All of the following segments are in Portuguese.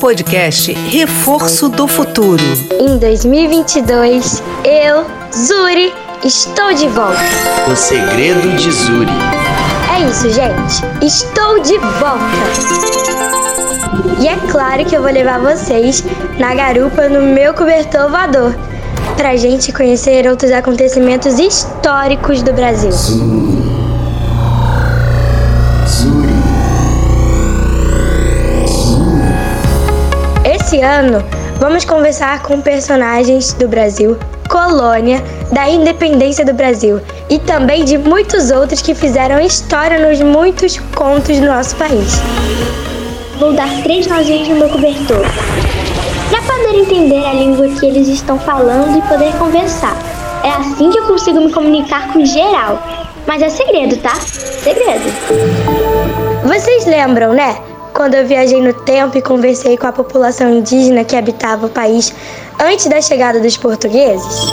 Podcast Reforço do Futuro. Em 2022, eu, Zuri, estou de volta. O segredo de Zuri. É isso, gente. Estou de volta. E é claro que eu vou levar vocês na garupa no meu cobertor voador pra gente conhecer outros acontecimentos históricos do Brasil. Zuri. Esse ano, vamos conversar com personagens do Brasil, colônia, da independência do Brasil e também de muitos outros que fizeram história nos muitos contos do nosso país. Vou dar três nozinhos no meu cobertor. Pra poder entender a língua que eles estão falando e poder conversar. É assim que eu consigo me comunicar com geral. Mas é segredo, tá? Segredo. Vocês lembram, né? Quando eu viajei no tempo e conversei com a população indígena que habitava o país antes da chegada dos portugueses?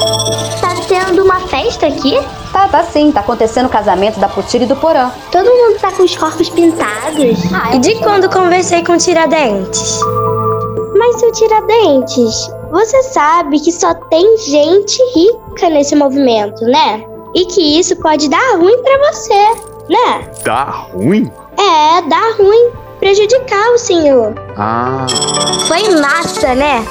Tá tendo uma festa aqui? Tá, tá sim. Tá acontecendo o casamento da Putira e do Porã. Todo mundo tá com os corpos pintados. E de quando conversei com Tiradentes? Mas seu Tiradentes, você sabe que só tem gente rica nesse movimento, né? E que isso pode dar ruim pra você, né? Dá ruim? É, dá ruim. Prejudicar o senhor. Ah. Foi massa, né?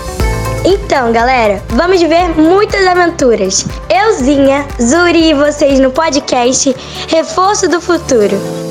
Então, galera, vamos ver muitas aventuras. Euzinha, Zuri e vocês no podcast Reforço do Futuro.